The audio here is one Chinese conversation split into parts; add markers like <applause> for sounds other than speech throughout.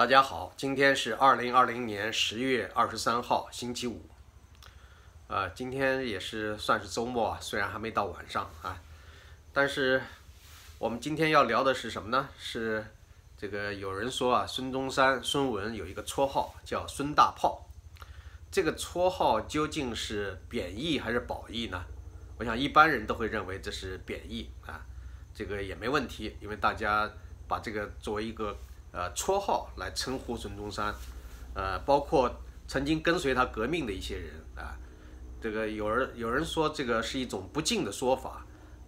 大家好，今天是二零二零年十月二十三号，星期五。呃，今天也是算是周末啊，虽然还没到晚上啊，但是我们今天要聊的是什么呢？是这个有人说啊，孙中山孙文有一个绰号叫孙大炮，这个绰号究竟是贬义还是褒义呢？我想一般人都会认为这是贬义啊，这个也没问题，因为大家把这个作为一个。呃，绰号来称呼孙中山，呃，包括曾经跟随他革命的一些人啊，这个有人有人说这个是一种不敬的说法，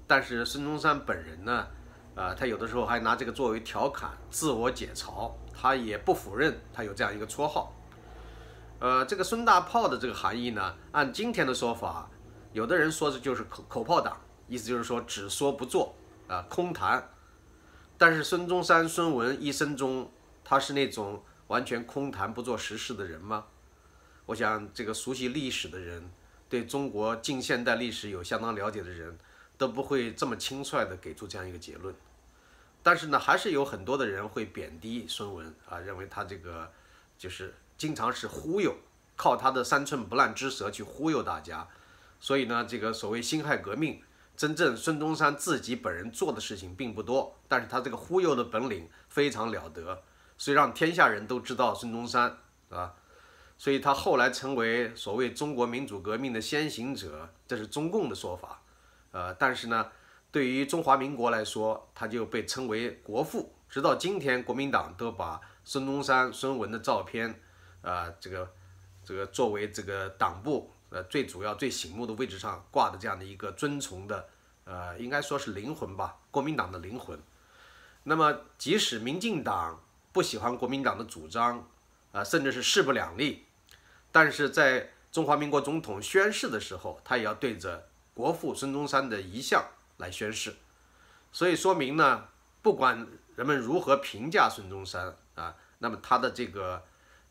但是孙中山本人呢，啊，他有的时候还拿这个作为调侃，自我解嘲，他也不否认他有这样一个绰号。呃，这个孙大炮的这个含义呢，按今天的说法，有的人说这就是口口炮党，意思就是说只说不做啊，空谈。但是孙中山、孙文一生中，他是那种完全空谈不做实事的人吗？我想，这个熟悉历史的人，对中国近现代历史有相当了解的人，都不会这么轻率地给出这样一个结论。但是呢，还是有很多的人会贬低孙文啊，认为他这个就是经常是忽悠，靠他的三寸不烂之舌去忽悠大家。所以呢，这个所谓辛亥革命。真正孙中山自己本人做的事情并不多，但是他这个忽悠的本领非常了得，所以让天下人都知道孙中山，啊，所以他后来成为所谓中国民主革命的先行者，这是中共的说法，呃，但是呢，对于中华民国来说，他就被称为国父，直到今天，国民党都把孙中山、孙文的照片，啊，这个这个作为这个党部。呃，最主要、最醒目的位置上挂的这样的一个尊崇的，呃，应该说是灵魂吧，国民党的灵魂。那么，即使民进党不喜欢国民党的主张，啊，甚至是势不两立，但是在中华民国总统宣誓的时候，他也要对着国父孙中山的遗像来宣誓。所以说明呢，不管人们如何评价孙中山啊，那么他的这个，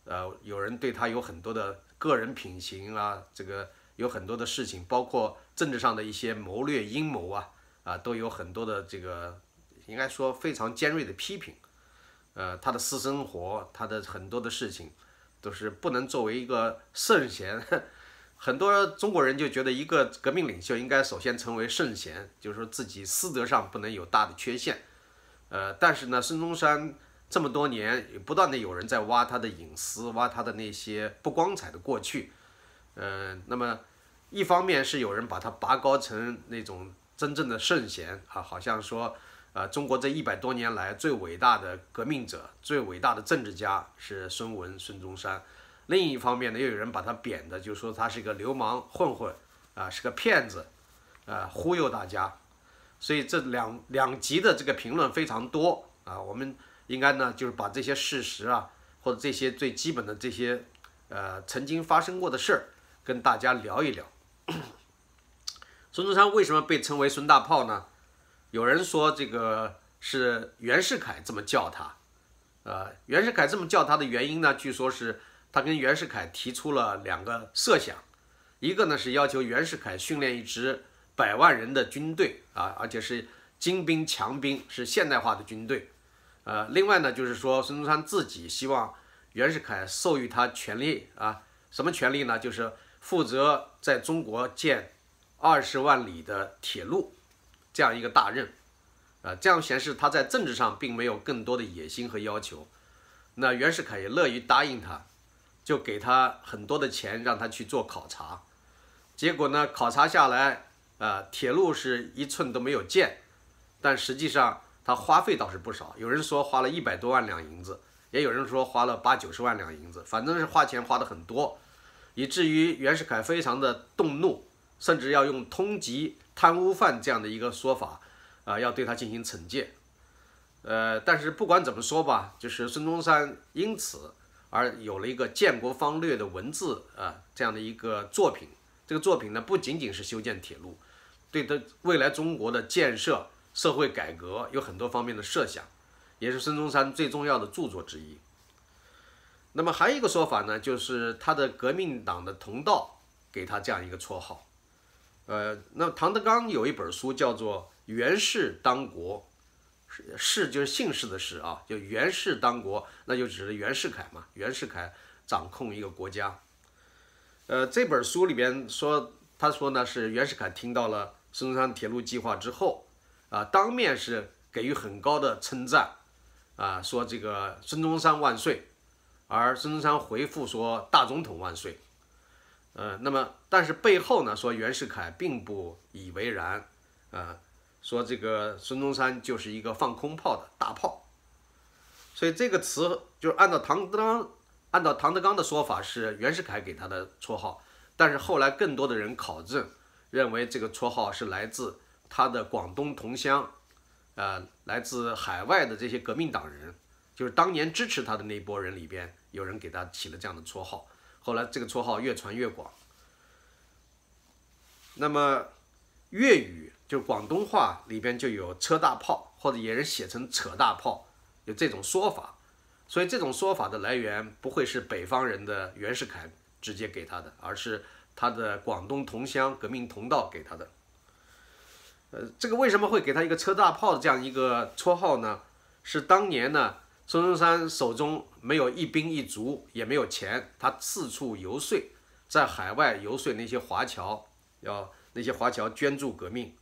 呃，有人对他有很多的。个人品行啊，这个有很多的事情，包括政治上的一些谋略阴谋啊，啊，都有很多的这个，应该说非常尖锐的批评。呃，他的私生活，他的很多的事情，都是不能作为一个圣贤。<laughs> 很多中国人就觉得，一个革命领袖应该首先成为圣贤，就是说自己私德上不能有大的缺陷。呃，但是呢，孙中山。这么多年，不断的有人在挖他的隐私，挖他的那些不光彩的过去。嗯，那么一方面是有人把他拔高成那种真正的圣贤啊，好像说，呃，中国这一百多年来最伟大的革命者、最伟大的政治家是孙文、孙中山。另一方面呢，又有人把他贬的，就说他是一个流氓混混啊，是个骗子，啊，忽悠大家。所以这两两极的这个评论非常多啊，我们。应该呢，就是把这些事实啊，或者这些最基本的这些，呃，曾经发生过的事儿，跟大家聊一聊。<clears throat> 孙中山为什么被称为孙大炮呢？有人说这个是袁世凯这么叫他，呃，袁世凯这么叫他的原因呢，据说是他跟袁世凯提出了两个设想，一个呢是要求袁世凯训练一支百万人的军队啊，而且是精兵强兵，是现代化的军队。呃，另外呢，就是说孙中山自己希望袁世凯授予他权力啊，什么权利呢？就是负责在中国建二十万里的铁路这样一个大任，啊，这样显示他在政治上并没有更多的野心和要求。那袁世凯也乐于答应他，就给他很多的钱让他去做考察。结果呢，考察下来，啊，铁路是一寸都没有建，但实际上。他花费倒是不少，有人说花了一百多万两银子，也有人说花了八九十万两银子，反正是花钱花的很多，以至于袁世凯非常的动怒，甚至要用通缉贪污犯这样的一个说法，啊，要对他进行惩戒。呃，但是不管怎么说吧，就是孙中山因此而有了一个建国方略的文字啊这样的一个作品。这个作品呢，不仅仅是修建铁路，对他未来中国的建设。社会改革有很多方面的设想，也是孙中山最重要的著作之一。那么还有一个说法呢，就是他的革命党的同道给他这样一个绰号。呃，那唐德刚有一本书叫做《袁氏当国》，世就是姓氏的氏啊，就袁氏当国，那就指的袁世凯嘛。袁世凯掌控一个国家。呃，这本书里边说，他说呢是袁世凯听到了孙中山铁路计划之后，啊，当面是给予很高的称赞，啊，说这个孙中山万岁，而孙中山回复说大总统万岁。呃，那么但是背后呢说袁世凯并不以为然，呃。说这个孙中山就是一个放空炮的大炮，所以这个词就是按照唐德刚按照唐德刚的说法是袁世凯给他的绰号，但是后来更多的人考证认为这个绰号是来自他的广东同乡，呃，来自海外的这些革命党人，就是当年支持他的那波人里边有人给他起了这样的绰号，后来这个绰号越传越广。那么粤语。就广东话里边就有车大炮，或者也是写成扯大炮，有这种说法，所以这种说法的来源不会是北方人的袁世凯直接给他的，而是他的广东同乡革命同道给他的。呃，这个为什么会给他一个车大炮的这样一个绰号呢？是当年呢，孙中山手中没有一兵一卒，也没有钱，他四处游说，在海外游说那些华侨，要那些华侨捐助革命。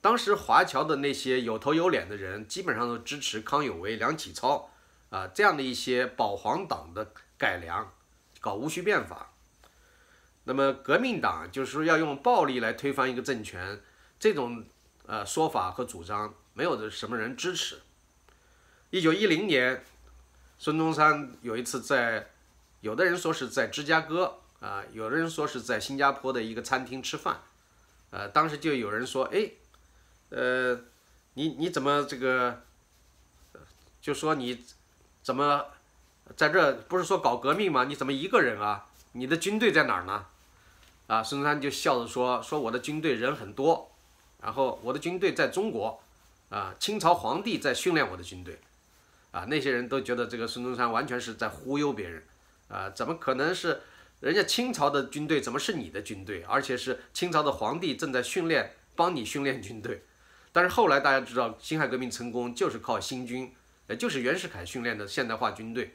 当时华侨的那些有头有脸的人，基本上都支持康有为、梁启超啊这样的一些保皇党的改良，搞戊戌变法。那么革命党就是要用暴力来推翻一个政权，这种呃说法和主张没有的什么人支持。一九一零年，孙中山有一次在，有的人说是在芝加哥啊，有的人说是在新加坡的一个餐厅吃饭，呃，当时就有人说，哎。呃，你你怎么这个？就说你怎么在这不是说搞革命吗？你怎么一个人啊？你的军队在哪儿呢？啊，孙中山就笑着说：“说我的军队人很多，然后我的军队在中国，啊，清朝皇帝在训练我的军队，啊，那些人都觉得这个孙中山完全是在忽悠别人，啊，怎么可能是人家清朝的军队？怎么是你的军队？而且是清朝的皇帝正在训练，帮你训练军队。”但是后来大家知道，辛亥革命成功就是靠新军，也就是袁世凯训练的现代化军队。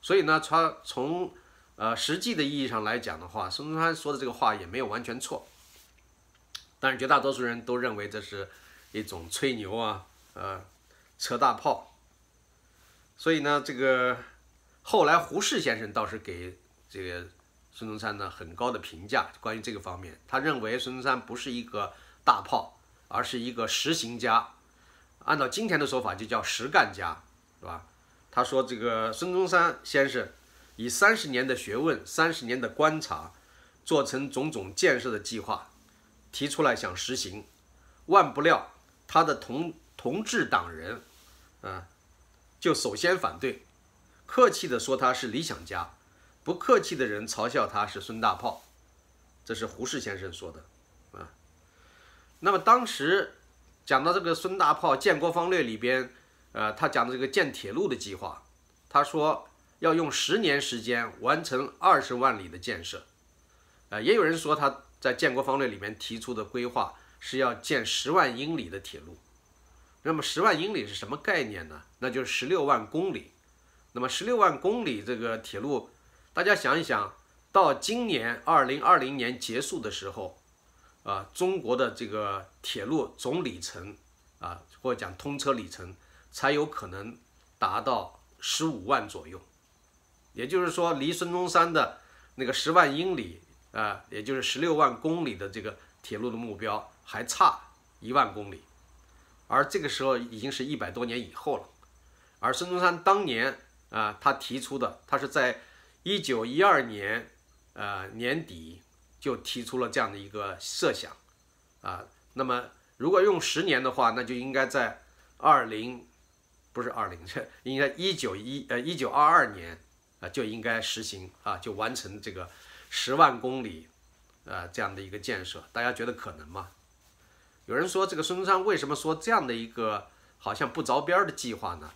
所以呢，他从呃实际的意义上来讲的话，孙中山说的这个话也没有完全错。但是绝大多数人都认为这是一种吹牛啊，呃，扯大炮。所以呢，这个后来胡适先生倒是给这个孙中山呢很高的评价，关于这个方面，他认为孙中山不是一个大炮。而是一个实行家，按照今天的说法就叫实干家，是吧？他说这个孙中山先生以三十年的学问、三十年的观察，做成种种建设的计划，提出来想实行，万不料他的同同志党人，啊，就首先反对，客气的说他是理想家，不客气的人嘲笑他是孙大炮，这是胡适先生说的。啊那么当时讲到这个孙大炮建国方略里边，呃，他讲的这个建铁路的计划，他说要用十年时间完成二十万里的建设，呃，也有人说他在建国方略里面提出的规划是要建十万英里的铁路。那么十万英里是什么概念呢？那就是十六万公里。那么十六万公里这个铁路，大家想一想，到今年二零二零年结束的时候。啊，中国的这个铁路总里程啊，或者讲通车里程，才有可能达到十五万左右。也就是说，离孙中山的那个十万英里啊，也就是十六万公里的这个铁路的目标，还差一万公里。而这个时候已经是一百多年以后了。而孙中山当年啊，他提出的，他是在一九一二年呃年底。就提出了这样的一个设想，啊，那么如果用十年的话，那就应该在二零，不是二零，这 <laughs> 应该一九一呃一九二二年啊就应该实行啊，就完成这个十万公里，呃这样的一个建设。大家觉得可能吗？有人说这个孙中山为什么说这样的一个好像不着边的计划呢？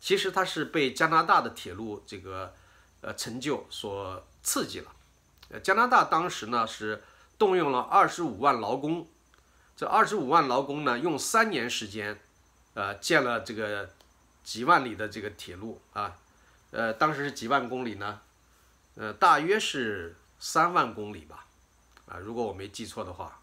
其实他是被加拿大的铁路这个呃成就所刺激了。呃加拿大当时呢是动用了二十五万劳工，这二十五万劳工呢用三年时间，呃，建了这个几万里的这个铁路啊，呃，当时是几万公里呢？呃，大约是三万公里吧，啊，如果我没记错的话，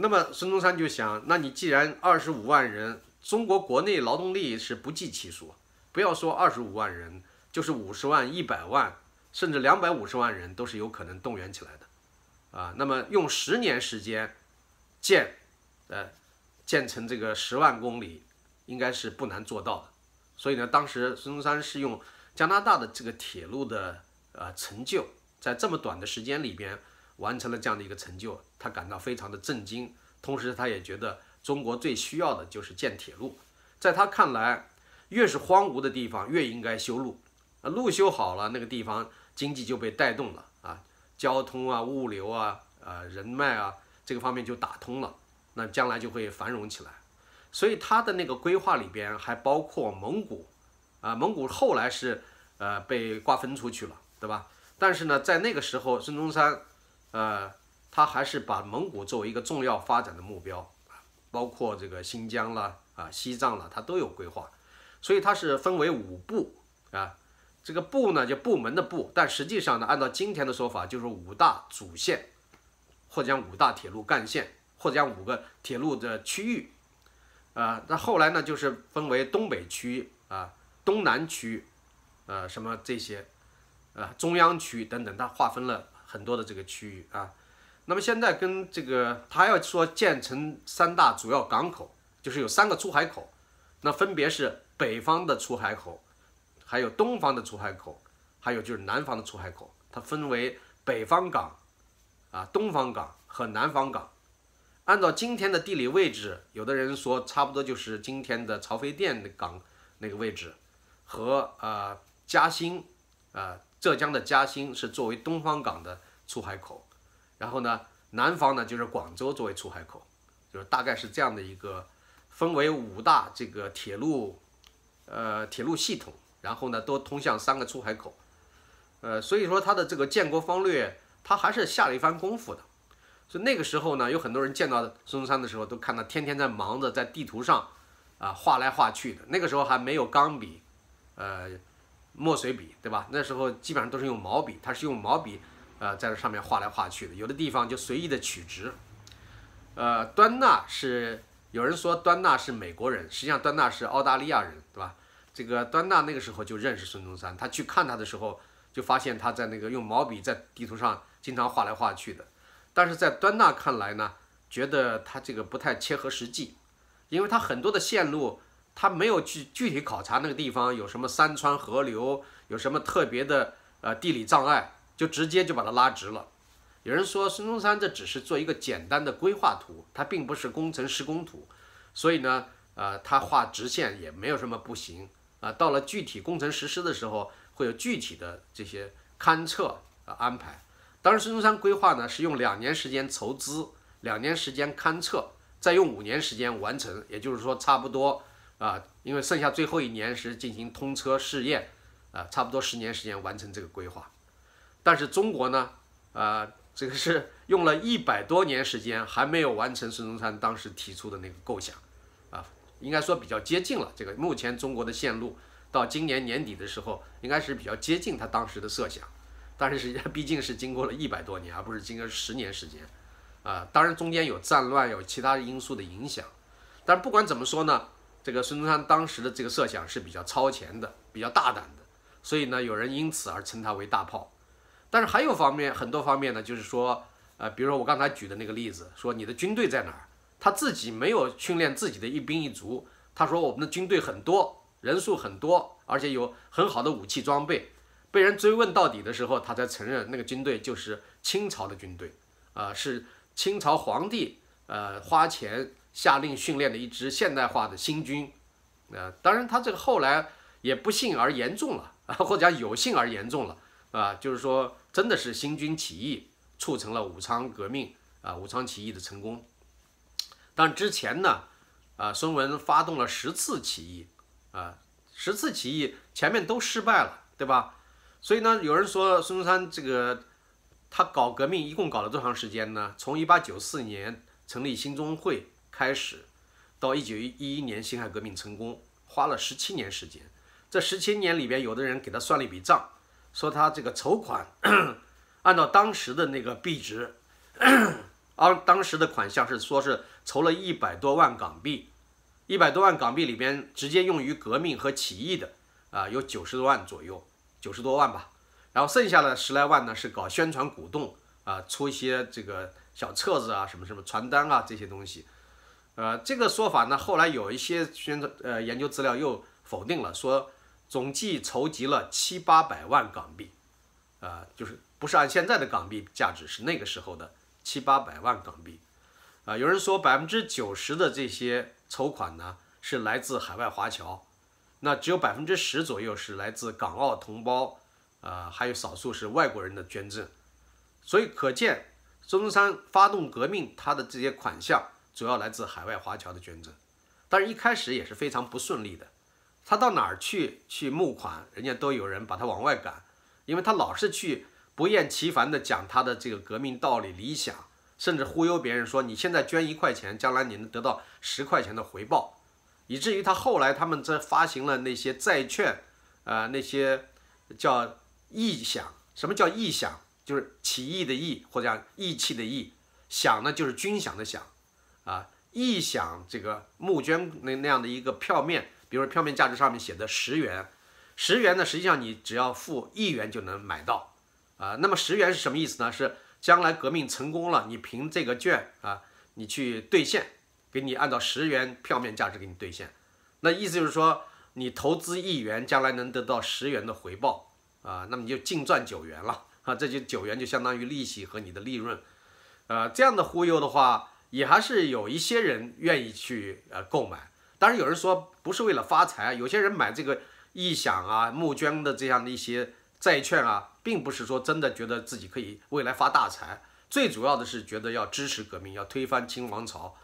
那么孙中山就想，那你既然二十五万人，中国国内劳动力是不计其数，不要说二十五万人，就是五十万、一百万，甚至两百五十万人都是有可能动员起来的，啊，那么用十年时间建，呃，建成这个十万公里，应该是不难做到的。所以呢，当时孙中山是用。加拿大的这个铁路的呃成就，在这么短的时间里边完成了这样的一个成就，他感到非常的震惊。同时，他也觉得中国最需要的就是建铁路。在他看来，越是荒芜的地方越应该修路，啊，路修好了，那个地方经济就被带动了啊，交通啊、物流啊、呃人脉啊这个方面就打通了，那将来就会繁荣起来。所以他的那个规划里边还包括蒙古。啊，蒙古后来是，呃，被瓜分出去了，对吧？但是呢，在那个时候，孙中山，呃，他还是把蒙古作为一个重要发展的目标，包括这个新疆啦，啊，西藏啦，他都有规划。所以他是分为五部啊，这个部呢，就部门的部，但实际上呢，按照今天的说法，就是五大主线，或者讲五大铁路干线，或者讲五个铁路的区域，啊，那后来呢，就是分为东北区啊。东南区，呃，什么这些，呃，中央区等等，它划分了很多的这个区域啊。那么现在跟这个，他要说建成三大主要港口，就是有三个出海口，那分别是北方的出海口，还有东方的出海口，还有就是南方的出海口。它分为北方港，啊，东方港和南方港。按照今天的地理位置，有的人说差不多就是今天的曹妃甸的港那个位置。和呃嘉兴，呃浙江的嘉兴是作为东方港的出海口，然后呢南方呢就是广州作为出海口，就是大概是这样的一个分为五大这个铁路，呃铁路系统，然后呢都通向三个出海口，呃所以说它的这个建国方略，它还是下了一番功夫的，所以那个时候呢有很多人见到孙中山的时候都看到天天在忙着在地图上啊画来画去的，那个时候还没有钢笔。呃，墨水笔对吧？那时候基本上都是用毛笔，他是用毛笔，呃，在这上面画来画去的。有的地方就随意的取直。呃，端纳是有人说端纳是美国人，实际上端纳是澳大利亚人，对吧？这个端纳那个时候就认识孙中山，他去看他的时候，就发现他在那个用毛笔在地图上经常画来画去的。但是在端纳看来呢，觉得他这个不太切合实际，因为他很多的线路。他没有去具体考察那个地方有什么山川河流，有什么特别的呃地理障碍，就直接就把它拉直了。有人说孙中山这只是做一个简单的规划图，它并不是工程施工图，所以呢，呃，他画直线也没有什么不行啊。到了具体工程实施的时候，会有具体的这些勘测啊安排。当时孙中山规划呢是用两年时间筹资，两年时间勘测，再用五年时间完成，也就是说差不多。啊，因为剩下最后一年是进行通车试验，啊，差不多十年时间完成这个规划。但是中国呢，啊，这个是用了一百多年时间，还没有完成孙中山当时提出的那个构想，啊，应该说比较接近了。这个目前中国的线路到今年年底的时候，应该是比较接近他当时的设想。但是实际上毕竟是经过了一百多年，而不是经过十年时间，啊，当然中间有战乱，有其他因素的影响。但是不管怎么说呢？这个孙中山当时的这个设想是比较超前的，比较大胆的，所以呢，有人因此而称他为大炮。但是还有方面，很多方面呢，就是说，呃，比如说我刚才举的那个例子，说你的军队在哪儿？他自己没有训练自己的一兵一卒。他说我们的军队很多，人数很多，而且有很好的武器装备。被人追问到底的时候，他才承认那个军队就是清朝的军队，啊，是清朝皇帝呃花钱。下令训练的一支现代化的新军，呃，当然他这个后来也不幸而言重了啊，或者讲有幸而言重了啊，就是说真的是新军起义促成了武昌革命啊，武昌起义的成功。但之前呢，啊，孙文发动了十次起义啊，十次起义前面都失败了，对吧？所以呢，有人说孙中山这个他搞革命一共搞了多长时间呢？从一八九四年成立兴中会。开始，到一九一一年辛亥革命成功，花了十七年时间。这十七年里边，有的人给他算了一笔账，说他这个筹款 <clears throat> 按照当时的那个币值，<clears throat> 当当时的款项是说是筹了一百多万港币，一百多万港币里边直接用于革命和起义的啊有九十多万左右，九十多万吧。然后剩下的十来万呢是搞宣传鼓动啊，出一些这个小册子啊，什么什么传单啊这些东西。呃，这个说法呢，后来有一些宣传呃研究资料又否定了，说总计筹集了七八百万港币，啊，就是不是按现在的港币价值，是那个时候的七八百万港币。啊，有人说百分之九十的这些筹款呢是来自海外华侨，那只有百分之十左右是来自港澳同胞，啊，还有少数是外国人的捐赠。所以可见孙中山发动革命，他的这些款项。主要来自海外华侨的捐赠，但是一开始也是非常不顺利的。他到哪儿去去募款，人家都有人把他往外赶，因为他老是去不厌其烦地讲他的这个革命道理、理想，甚至忽悠别人说你现在捐一块钱，将来你能得到十块钱的回报，以至于他后来他们这发行了那些债券，呃，那些叫义饷。什么叫义饷？就是起义的义，或者叫义气的义，饷呢就是军饷的饷。啊，臆想这个募捐那那样的一个票面，比如说票面价值上面写的十元，十元呢，实际上你只要付一元就能买到，啊，那么十元是什么意思呢？是将来革命成功了，你凭这个券啊，你去兑现，给你按照十元票面价值给你兑现，那意思就是说你投资一元，将来能得到十元的回报，啊，那么你就净赚九元了，啊，这就九元就相当于利息和你的利润，呃，这样的忽悠的话。也还是有一些人愿意去呃购买，当然有人说不是为了发财，有些人买这个臆想啊募捐的这样的一些债券啊，并不是说真的觉得自己可以未来发大财，最主要的是觉得要支持革命，要推翻清王朝，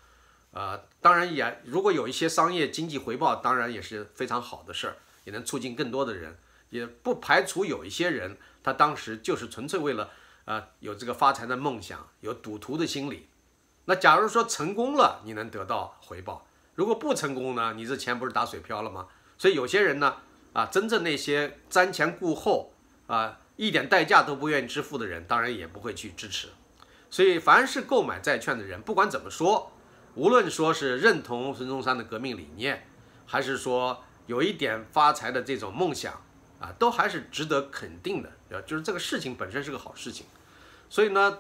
呃，当然也如果有一些商业经济回报，当然也是非常好的事儿，也能促进更多的人，也不排除有一些人他当时就是纯粹为了呃有这个发财的梦想，有赌徒的心理。那假如说成功了，你能得到回报；如果不成功呢，你这钱不是打水漂了吗？所以有些人呢，啊，真正那些瞻前顾后啊，一点代价都不愿意支付的人，当然也不会去支持。所以，凡是购买债券的人，不管怎么说，无论说是认同孙中山的革命理念，还是说有一点发财的这种梦想啊，都还是值得肯定的。就是这个事情本身是个好事情。所以呢。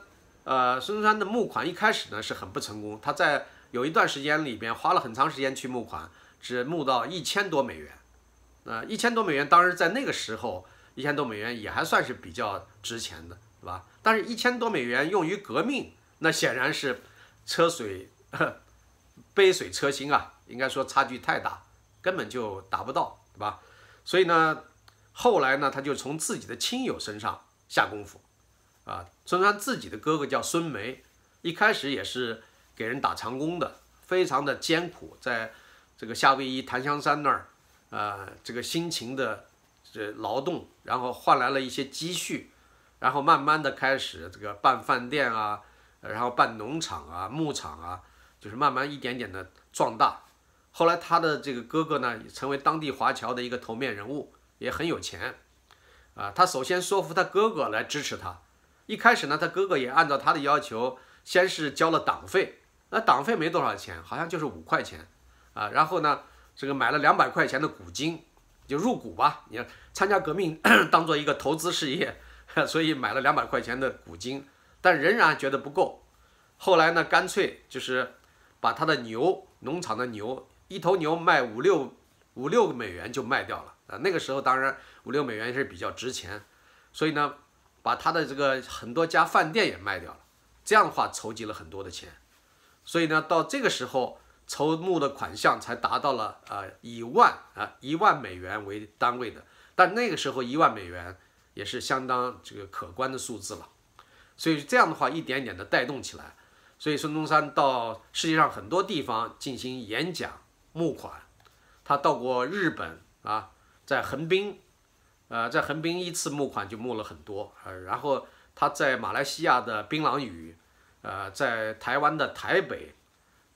呃，孙中山的募款一开始呢是很不成功，他在有一段时间里边花了很长时间去募款，只募到一千多美元。呃，一千多美元，当然在那个时候，一千多美元也还算是比较值钱的，是吧？但是，一千多美元用于革命，那显然是车水杯水车薪啊，应该说差距太大，根本就达不到，对吧？所以呢，后来呢，他就从自己的亲友身上下功夫。啊，孙中山自己的哥哥叫孙梅，一开始也是给人打长工的，非常的艰苦，在这个夏威夷檀香山那儿，呃，这个辛勤的这劳动，然后换来了一些积蓄，然后慢慢的开始这个办饭店啊，然后办农场啊、牧场啊，就是慢慢一点点的壮大。后来他的这个哥哥呢，成为当地华侨的一个头面人物，也很有钱，啊，他首先说服他哥哥来支持他。一开始呢，他哥哥也按照他的要求，先是交了党费，那党费没多少钱，好像就是五块钱，啊，然后呢，这个买了两百块钱的股金，就入股吧，你看参加革命 <coughs> 当做一个投资事业，<laughs> 所以买了两百块钱的股金，但仍然觉得不够，后来呢，干脆就是把他的牛，农场的牛，一头牛卖五六五六美元就卖掉了，啊，那个时候当然五六美元是比较值钱，所以呢。把他的这个很多家饭店也卖掉了，这样的话筹集了很多的钱，所以呢，到这个时候筹募的款项才达到了呃一万啊一万美元为单位的，但那个时候一万美元也是相当这个可观的数字了，所以这样的话一点点的带动起来，所以孙中山到世界上很多地方进行演讲募款，他到过日本啊，在横滨。呃，在横滨一次募款就募了很多，呃，然后他在马来西亚的槟榔屿，呃，在台湾的台北，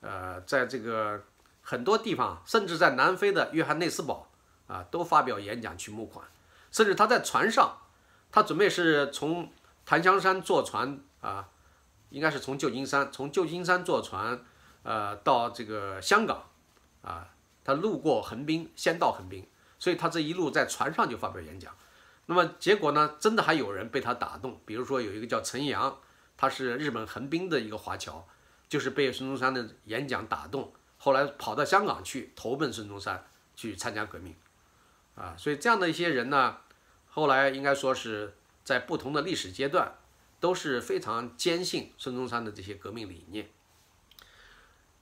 呃，在这个很多地方，甚至在南非的约翰内斯堡啊，都发表演讲去募款，甚至他在船上，他准备是从檀香山坐船啊，应该是从旧金山，从旧金山坐船，呃，到这个香港啊，他路过横滨，先到横滨，所以他这一路在船上就发表演讲。那么结果呢，真的还有人被他打动，比如说有一个叫陈阳，他是日本横滨的一个华侨。就是被孙中山的演讲打动，后来跑到香港去投奔孙中山，去参加革命，啊，所以这样的一些人呢，后来应该说是在不同的历史阶段，都是非常坚信孙中山的这些革命理念。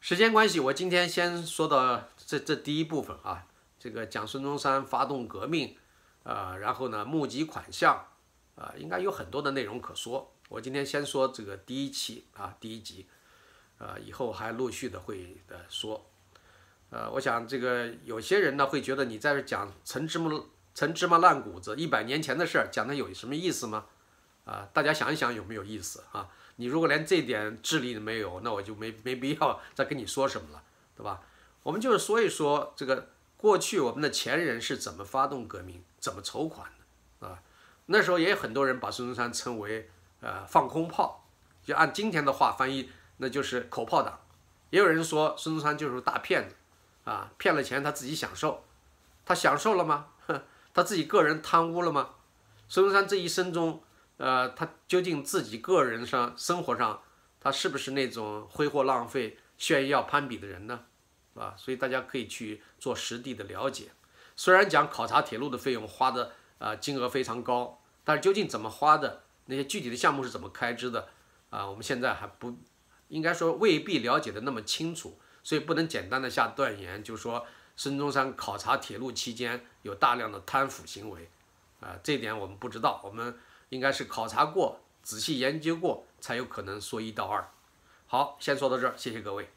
时间关系，我今天先说到这这第一部分啊，这个讲孙中山发动革命，啊，然后呢募集款项，啊，应该有很多的内容可说。我今天先说这个第一期啊，第一集。呃，以后还陆续的会的说，呃，我想这个有些人呢会觉得你在这讲陈芝麻陈芝麻烂谷子一百年前的事儿，讲的有什么意思吗？啊，大家想一想有没有意思啊？你如果连这点智力都没有，那我就没没必要 <laughs> 再跟你说什么了，对吧？我们就是说一说这个过去我们的前人是怎么发动革命，怎么筹款？那时候也有很多人把孙中山称为呃放空炮，就按今天的话翻译。那就是口炮党，也有人说孙中山就是大骗子，啊，骗了钱他自己享受，他享受了吗？他自己个人贪污了吗？孙中山这一生中，呃，他究竟自己个人上生活上，他是不是那种挥霍浪费、炫耀攀比的人呢？啊，所以大家可以去做实地的了解。虽然讲考察铁路的费用花的啊金额非常高，但是究竟怎么花的，那些具体的项目是怎么开支的，啊，我们现在还不。应该说未必了解的那么清楚，所以不能简单的下断言，就说孙中山考察铁路期间有大量的贪腐行为，啊，这点我们不知道，我们应该是考察过、仔细研究过，才有可能说一道二。好，先说到这儿，谢谢各位。